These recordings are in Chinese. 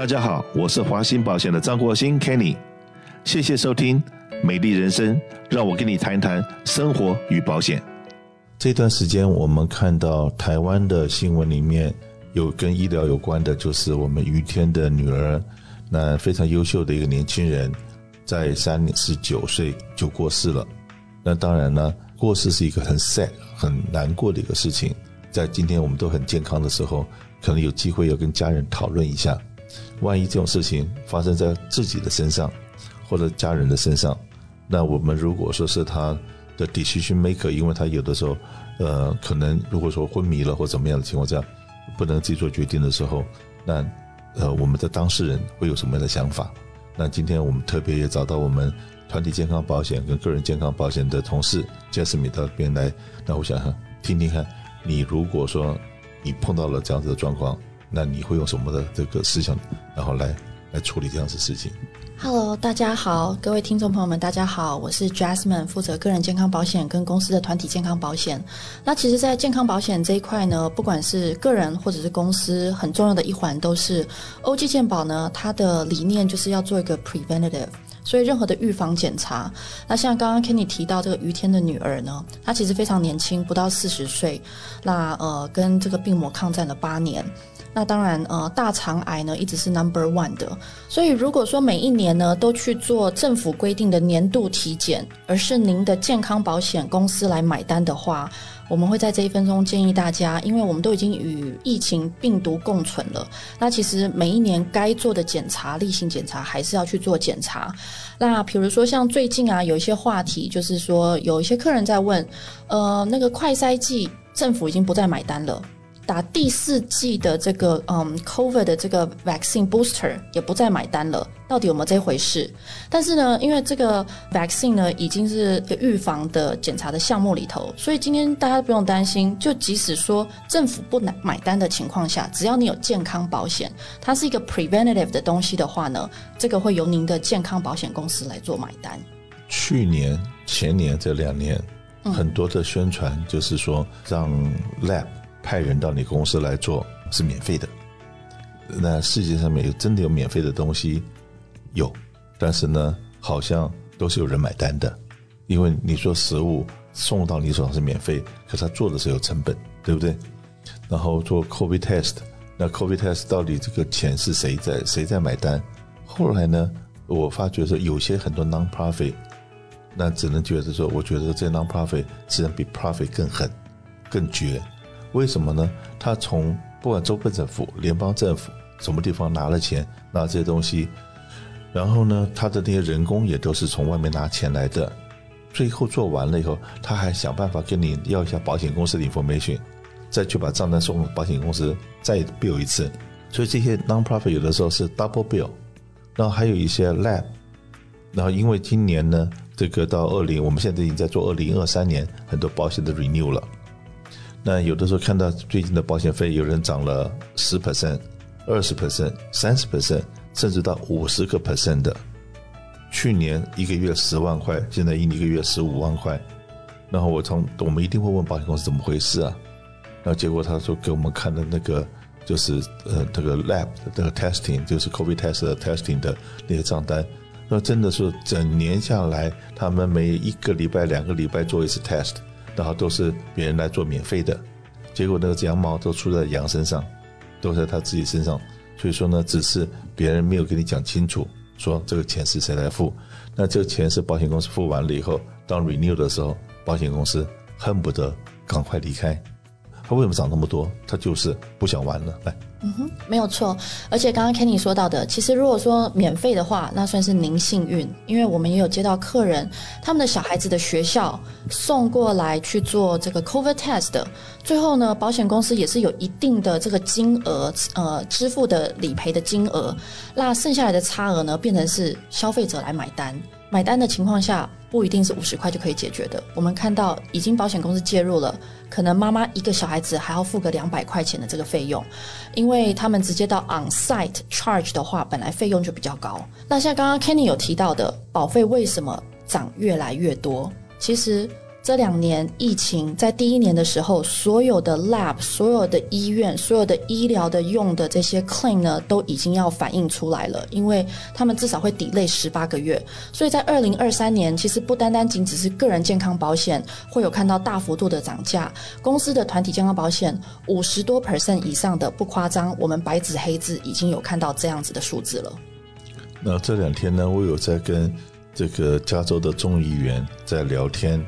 大家好，我是华兴保险的张国兴 Kenny，谢谢收听《美丽人生》，让我跟你谈一谈生活与保险。这段时间，我们看到台湾的新闻里面有跟医疗有关的，就是我们于天的女儿，那非常优秀的一个年轻人，在三十九岁就过世了。那当然呢，过世是一个很 sad、很难过的一个事情。在今天我们都很健康的时候，可能有机会要跟家人讨论一下，万一这种事情发生在自己的身上，或者家人的身上，那我们如果说是他。的 decision maker，因为他有的时候，呃，可能如果说昏迷了或怎么样的情况下，不能自己做决定的时候，那呃，我们的当事人会有什么样的想法？那今天我们特别也找到我们团体健康保险跟个人健康保险的同事 Jasmine 到这边来，那我想听听看，你如果说你碰到了这样子的状况，那你会用什么的这个思想，然后来来处理这样子事情？Hello，大家好，各位听众朋友们，大家好，我是 Jasmine，负责个人健康保险跟公司的团体健康保险。那其实，在健康保险这一块呢，不管是个人或者是公司，很重要的一环都是欧记健保呢，它的理念就是要做一个 preventative，所以任何的预防检查。那像刚刚 Kenny 提到这个于天的女儿呢，她其实非常年轻，不到四十岁，那呃，跟这个病魔抗战了八年。那当然，呃，大肠癌呢一直是 number one 的，所以如果说每一年呢都去做政府规定的年度体检，而是您的健康保险公司来买单的话，我们会在这一分钟建议大家，因为我们都已经与疫情病毒共存了，那其实每一年该做的检查，例行检查还是要去做检查。那比如说像最近啊有一些话题，就是说有一些客人在问，呃，那个快筛剂政府已经不再买单了。打第四季的这个嗯，COVID 的这个 vaccine booster 也不再买单了，到底有没有这回事？但是呢，因为这个 vaccine 呢已经是预防的检查的项目里头，所以今天大家不用担心。就即使说政府不买买单的情况下，只要你有健康保险，它是一个 preventative 的东西的话呢，这个会由您的健康保险公司来做买单。去年、前年这两年，很多的宣传就是说让 lab 派人到你公司来做是免费的，那世界上面有真的有免费的东西有，但是呢，好像都是有人买单的，因为你说食物送到你手上是免费，可是他做的是有成本，对不对？然后做 COVID test，那 COVID test 到底这个钱是谁在谁在买单？后来呢，我发觉说有些很多 non-profit，那只能觉得说，我觉得这 non-profit 实际上比 profit 更狠，更绝。为什么呢？他从不管州份政府、联邦政府什么地方拿了钱，拿这些东西，然后呢，他的那些人工也都是从外面拿钱来的。最后做完了以后，他还想办法跟你要一下保险公司的 information，再去把账单送保险公司再 bill 一次。所以这些 non-profit 有的时候是 double bill。然后还有一些 lab，然后因为今年呢，这个到二零，我们现在已经在做二零二三年很多保险的 renew 了。那有的时候看到最近的保险费，有人涨了十 percent、二十 percent、三十 percent，甚至到五十个 percent 的。去年一个月十万块，现在一一个月十五万块。然后我从我们一定会问保险公司怎么回事啊？然后结果他说给我们看的那个就是呃这个 lab 的这个 testing，就是 COVID test 的 testing 的那些账单。那真的是整年下来，他们每一个礼拜、两个礼拜做一次 test。然后都是别人来做免费的，结果那个羊毛都出在羊身上，都在他自己身上。所以说呢，只是别人没有跟你讲清楚，说这个钱是谁来付。那这个钱是保险公司付完了以后，当 renew 的时候，保险公司恨不得赶快离开。他为什么涨那么多？他就是不想玩了。来。嗯哼，没有错。而且刚刚 Kenny 说到的，其实如果说免费的话，那算是您幸运，因为我们也有接到客人，他们的小孩子的学校送过来去做这个 COVID test，最后呢，保险公司也是有一定的这个金额，呃，支付的理赔的金额，那剩下来的差额呢，变成是消费者来买单。买单的情况下，不一定是五十块就可以解决的。我们看到已经保险公司介入了，可能妈妈一个小孩子还要付个两百块钱的这个费用，因为他们直接到 on-site charge 的话，本来费用就比较高。那像刚刚 Kenny 有提到的，保费为什么涨越来越多？其实。这两年疫情在第一年的时候，所有的 lab、所有的医院、所有的医疗的用的这些 claim 呢，都已经要反映出来了，因为他们至少会 delay 十八个月。所以在二零二三年，其实不单单仅只是个人健康保险会有看到大幅度的涨价，公司的团体健康保险五十多 percent 以上的不夸张，我们白纸黑字已经有看到这样子的数字了。那这两天呢，我有在跟这个加州的众议员在聊天。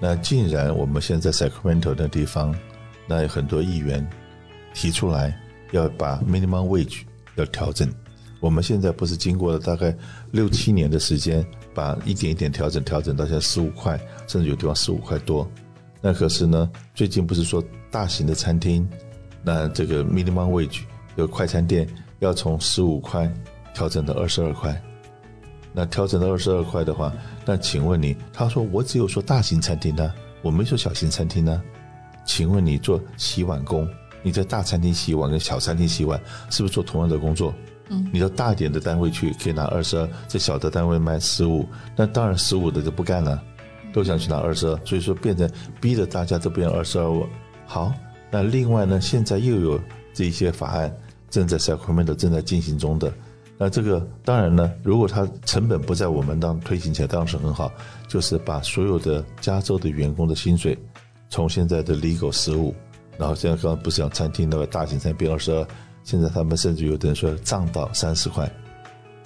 那竟然我们现在在 Sacramento 的地方，那有很多议员提出来要把 minimum wage 要调整。我们现在不是经过了大概六七年的时间，把一点一点调整调整到现在十五块，甚至有地方十五块多。那可是呢，最近不是说大型的餐厅，那这个 minimum wage 有快餐店要从十五块调整到二十二块。那调整到二十二块的话，那请问你，他说我只有说大型餐厅呢，我没说小型餐厅呢。请问你做洗碗工，你在大餐厅洗碗跟小餐厅洗碗，是不是做同样的工作？嗯，你到大一点的单位去可以拿二十二，在小的单位卖十五，那当然十五的就不干了，都想去拿二十二，所以说变成逼着大家都变二十二。好，那另外呢，现在又有这一些法案正在 Sacramento 正在进行中的。那这个当然呢，如果它成本不在我们当推行起来，当然是很好。就是把所有的加州的员工的薪水，从现在的 legal 十五，然后现在刚刚不是讲餐厅那个大型餐厅变二十二，现在他们甚至有的人说涨到三十块，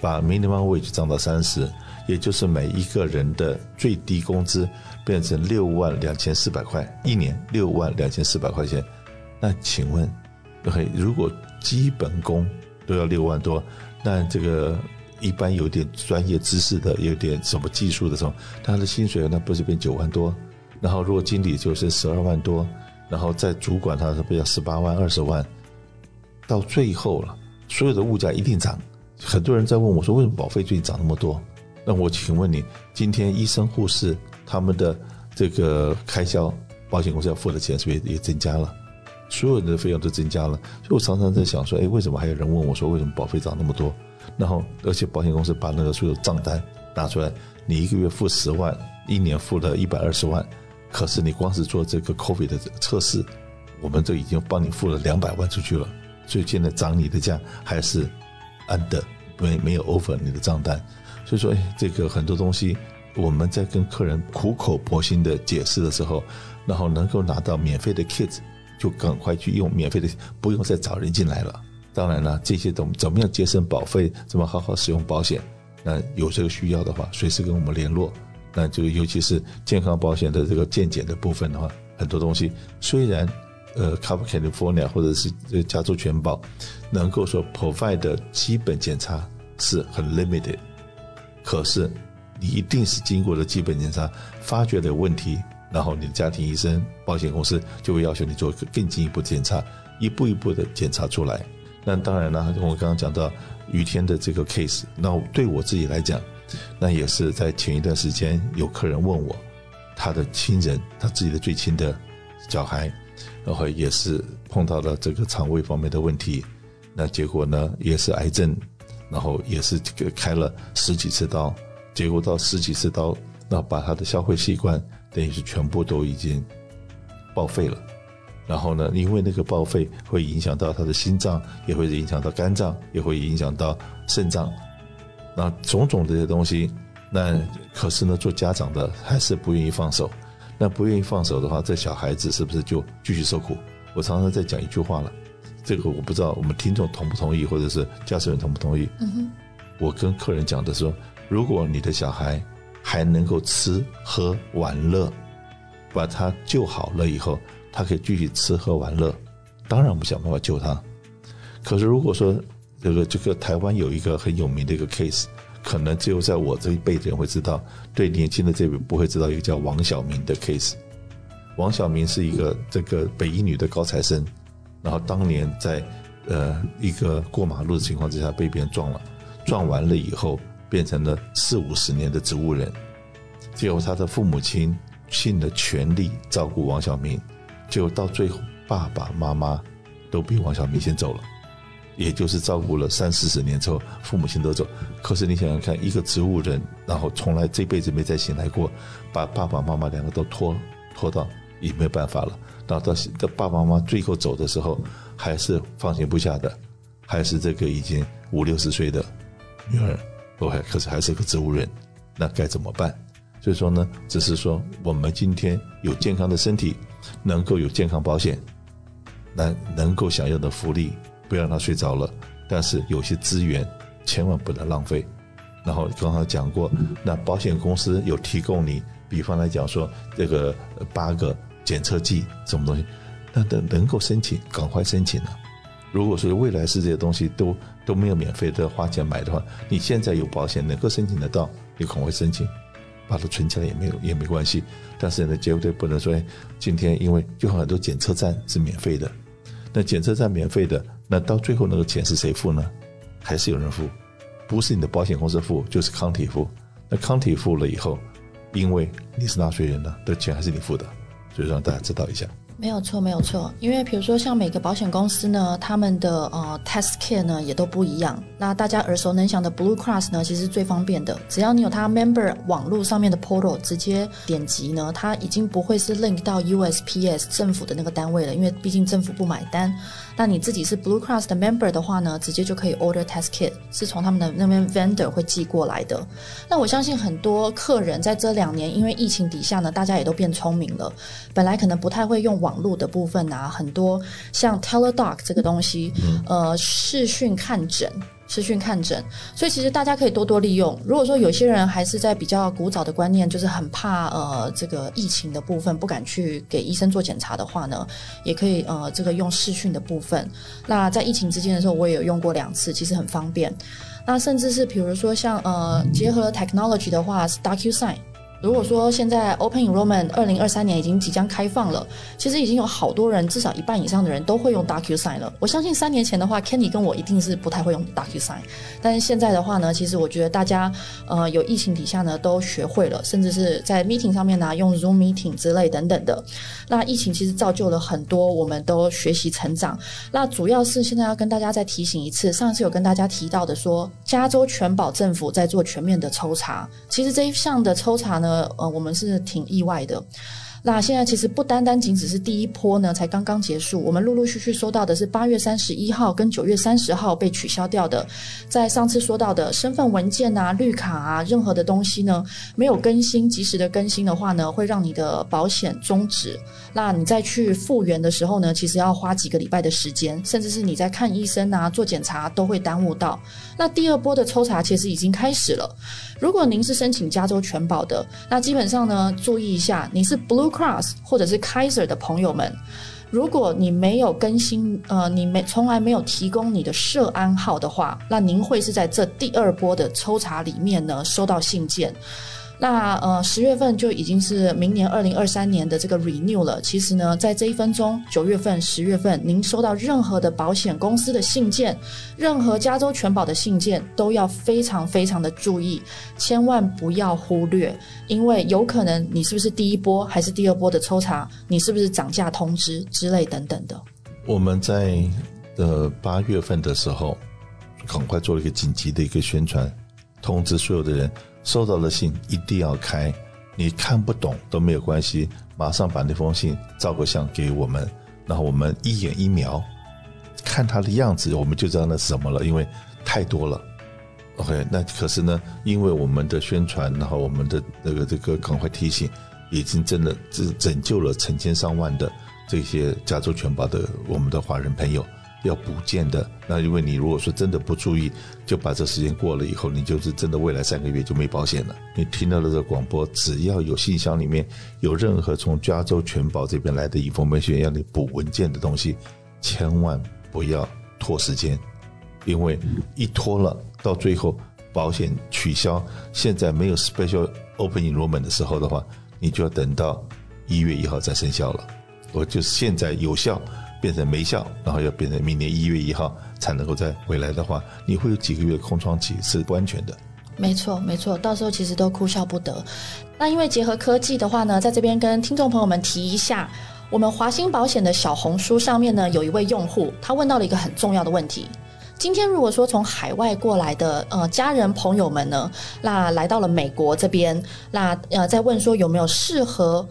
把 minimum wage 涨到三十，也就是每一个人的最低工资变成六万两千四百块一年，六万两千四百块钱。那请问，OK，如果基本工都要六万多？那这个一般有点专业知识的，有点什么技术的时候，他的薪水那不是变九万多？然后如果经理就是十二万多，然后在主管他是不要十八万、二十万，到最后了，所有的物价一定涨。很多人在问我说，为什么保费最近涨那么多？那我请问你，今天医生、护士他们的这个开销，保险公司要付的钱是不是也增加了？所有人的费用都增加了，所以我常常在想说，哎，为什么还有人问我说，为什么保费涨那么多？然后，而且保险公司把那个所有账单拿出来，你一个月付十万，一年付了一百二十万，可是你光是做这个 COVID 的测试，我们都已经帮你付了两百万出去了，所以现在涨你的价还是 under，没没有 over 你的账单，所以说，哎，这个很多东西我们在跟客人苦口婆心的解释的时候，然后能够拿到免费的 kit。就赶快去用免费的，不用再找人进来了。当然了，这些怎怎么样节省保费，怎么好好使用保险？那有这个需要的话，随时跟我们联络。那就尤其是健康保险的这个健检的部分的话，很多东西虽然呃，Cover California 或者是加州全保能够说 provide 的基本检查是很 limited，可是你一定是经过了基本检查，发觉的问题。然后你的家庭医生、保险公司就会要求你做更进一步检查，一步一步的检查出来。那当然了，我刚刚讲到于天的这个 case，那对我自己来讲，那也是在前一段时间有客人问我，他的亲人，他自己的最亲的小孩，然后也是碰到了这个肠胃方面的问题，那结果呢也是癌症，然后也是这个开了十几次刀，结果到十几次刀，那把他的消化习惯。等于是全部都已经报废了，然后呢，因为那个报废会影响到他的心脏，也会影响到肝脏，也会影响到肾脏，那种种这些东西，那可是呢，做家长的还是不愿意放手。那不愿意放手的话，这小孩子是不是就继续受苦？我常常在讲一句话了，这个我不知道我们听众同不同意，或者是家属员同不同意？嗯哼，我跟客人讲的说，如果你的小孩。还能够吃喝玩乐，把他救好了以后，他可以继续吃喝玩乐。当然，我们想办法救他。可是，如果说这个这个台湾有一个很有名的一个 case，可能只有在我这一辈的人会知道，对年轻的这辈不会知道一个叫王小明的 case。王小明是一个这个北一女的高材生，然后当年在呃一个过马路的情况之下被别人撞了，撞完了以后。变成了四五十年的植物人，最后他的父母亲尽了全力照顾王小明，就到最后爸爸妈妈都比王小明先走了，也就是照顾了三四十年之后，父母亲都走。可是你想想看，一个植物人，然后从来这辈子没再醒来过，把爸爸妈妈两个都拖拖到也没有办法了。然后到到爸爸妈妈最后走的时候，还是放心不下的，还是这个已经五六十岁的女儿，我还可是还是个植物人，那该怎么办？所以说呢，只是说我们今天有健康的身体，能够有健康保险，能能够享有的福利，不要让他睡着了。但是有些资源千万不能浪费。然后刚刚讲过，那保险公司有提供你，比方来讲说这个八个检测剂什么东西，那能能够申请，赶快申请啊！如果说未来是这些东西都都没有免费的花钱买的话，你现在有保险能够申请得到，你可能会申请。把它存起来也没有也没关系，但是呢，绝对不能说今天因为就很多检测站是免费的，那检测站免费的，那到最后那个钱是谁付呢？还是有人付？不是你的保险公司付，就是康体付。那康体付了以后，因为你是纳税人呢，的钱还是你付的，所以让大家知道一下。没有错，没有错，因为比如说像每个保险公司呢，他们的呃 test kit 呢也都不一样。那大家耳熟能详的 Blue Cross 呢，其实最方便的，只要你有它 member 网络上面的 portal，直接点击呢，它已经不会是 link 到 USPS 政府的那个单位了，因为毕竟政府不买单。那你自己是 Blue Cross 的 member 的话呢，直接就可以 order test kit，是从他们的那边 vendor 会寄过来的。那我相信很多客人在这两年，因为疫情底下呢，大家也都变聪明了，本来可能不太会用网络的部分啊，很多像 TeleDoc 这个东西，呃，视讯看诊。视讯看诊，所以其实大家可以多多利用。如果说有些人还是在比较古早的观念，就是很怕呃这个疫情的部分，不敢去给医生做检查的话呢，也可以呃这个用视讯的部分。那在疫情之间的时候，我也有用过两次，其实很方便。那甚至是比如说像呃结合 technology 的话，是 DocuSign。如果说现在 Open Enrollment 二零二三年已经即将开放了，其实已经有好多人，至少一半以上的人都会用 DocuSign 了。我相信三年前的话，Kenny 跟我一定是不太会用 DocuSign，但是现在的话呢，其实我觉得大家呃有疫情底下呢都学会了，甚至是在 Meeting 上面呢用 Zoom Meeting 之类等等的。那疫情其实造就了很多，我们都学习成长。那主要是现在要跟大家再提醒一次，上次有跟大家提到的说，加州全保政府在做全面的抽查，其实这一项的抽查呢。呃，我们是挺意外的。那现在其实不单单仅只是第一波呢，才刚刚结束。我们陆陆续续收到的是八月三十一号跟九月三十号被取消掉的。在上次说到的身份文件啊、绿卡啊，任何的东西呢，没有更新、及时的更新的话呢，会让你的保险终止。那你再去复原的时候呢，其实要花几个礼拜的时间，甚至是你在看医生啊、做检查都会耽误到。那第二波的抽查其实已经开始了。如果您是申请加州全保的，那基本上呢，注意一下，你是 Blue Cross 或者是 Kaiser 的朋友们，如果你没有更新，呃，你没从来没有提供你的社安号的话，那您会是在这第二波的抽查里面呢，收到信件。那呃，十月份就已经是明年二零二三年的这个 renew 了。其实呢，在这一分钟，九月份、十月份，您收到任何的保险公司的信件，任何加州全保的信件，都要非常非常的注意，千万不要忽略，因为有可能你是不是第一波还是第二波的抽查，你是不是涨价通知之类等等的。我们在呃八月份的时候，赶快做了一个紧急的一个宣传，通知所有的人。收到的信一定要开，你看不懂都没有关系，马上把那封信照个相给我们，然后我们一眼一瞄，看他的样子，我们就知道那是什么了，因为太多了。OK，那可是呢，因为我们的宣传，然后我们的那个这个赶快提醒，已经真的拯拯救了成千上万的这些加州全保的我们的华人朋友。要补件的，那因为你如果说真的不注意，就把这时间过了以后，你就是真的未来三个月就没保险了。你听到了这广播，只要有信箱里面有任何从加州全保这边来的 information 要你补文件的东西，千万不要拖时间，因为一拖了，到最后保险取消，现在没有 special open enrollment 的时候的话，你就要等到一月一号再生效了。我就是现在有效。变成没效，然后要变成明年一月一号才能够再回来的话，你会有几个月空窗期是不安全的。没错，没错，到时候其实都哭笑不得。那因为结合科技的话呢，在这边跟听众朋友们提一下，我们华兴保险的小红书上面呢，有一位用户，他问到了一个很重要的问题。今天如果说从海外过来的呃家人朋友们呢，那来到了美国这边，那呃在问说有没有适合。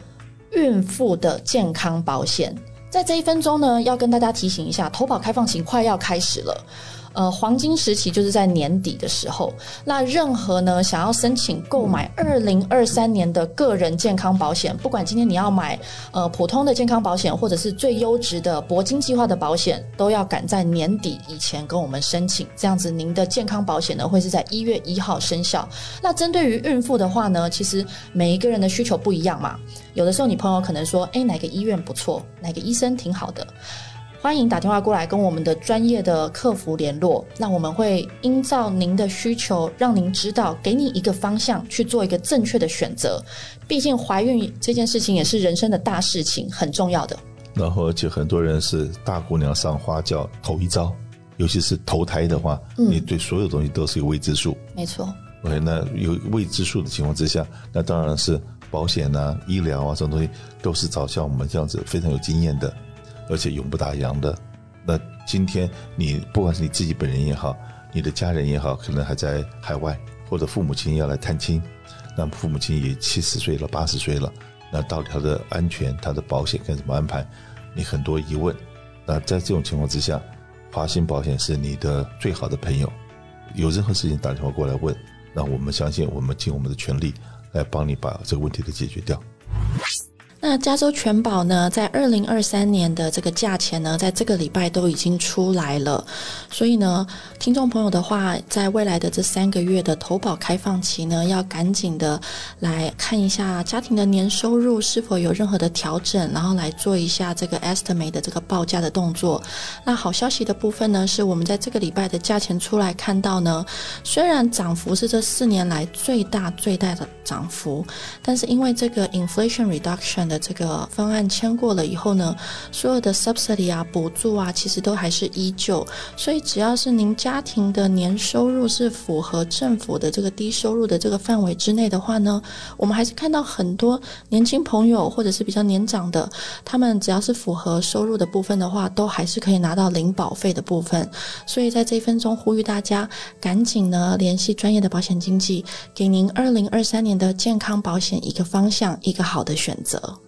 孕妇的健康保险。在这一分钟呢，要跟大家提醒一下，投保开放期快要开始了。呃，黄金时期就是在年底的时候。那任何呢，想要申请购买二零二三年的个人健康保险，不管今天你要买呃普通的健康保险，或者是最优质的铂金计划的保险，都要赶在年底以前跟我们申请。这样子，您的健康保险呢会是在一月一号生效。那针对于孕妇的话呢，其实每一个人的需求不一样嘛。有的时候你朋友可能说，诶，哪个医院不错，哪个医生挺好的。欢迎打电话过来跟我们的专业的客服联络，那我们会依照您的需求，让您知道，给你一个方向去做一个正确的选择。毕竟怀孕这件事情也是人生的大事情，很重要的。然后，而且很多人是大姑娘上花轿头一遭，尤其是头胎的话，嗯，你对所有东西都是一个未知数。没错。OK，那有未知数的情况之下，那当然是保险啊、医疗啊这种东西都是找像我们这样子非常有经验的。而且永不打烊的。那今天你不管是你自己本人也好，你的家人也好，可能还在海外，或者父母亲要来探亲，那父母亲也七十岁了、八十岁了，那到底他的安全、他的保险该怎么安排？你很多疑问。那在这种情况之下，华信保险是你的最好的朋友。有任何事情打电话过来问，那我们相信我们尽我们的全力来帮你把这个问题给解决掉。那加州全保呢，在二零二三年的这个价钱呢，在这个礼拜都已经出来了。所以呢，听众朋友的话，在未来的这三个月的投保开放期呢，要赶紧的来看一下家庭的年收入是否有任何的调整，然后来做一下这个 estimate 的这个报价的动作。那好消息的部分呢，是我们在这个礼拜的价钱出来看到呢，虽然涨幅是这四年来最大最大的涨幅，但是因为这个 inflation reduction。的这个方案签过了以后呢，所有的 subsidy 啊、补助啊，其实都还是依旧。所以只要是您家庭的年收入是符合政府的这个低收入的这个范围之内的话呢，我们还是看到很多年轻朋友或者是比较年长的，他们只要是符合收入的部分的话，都还是可以拿到零保费的部分。所以在这一分钟呼吁大家赶紧呢联系专业的保险经纪，给您二零二三年的健康保险一个方向，一个好的选择。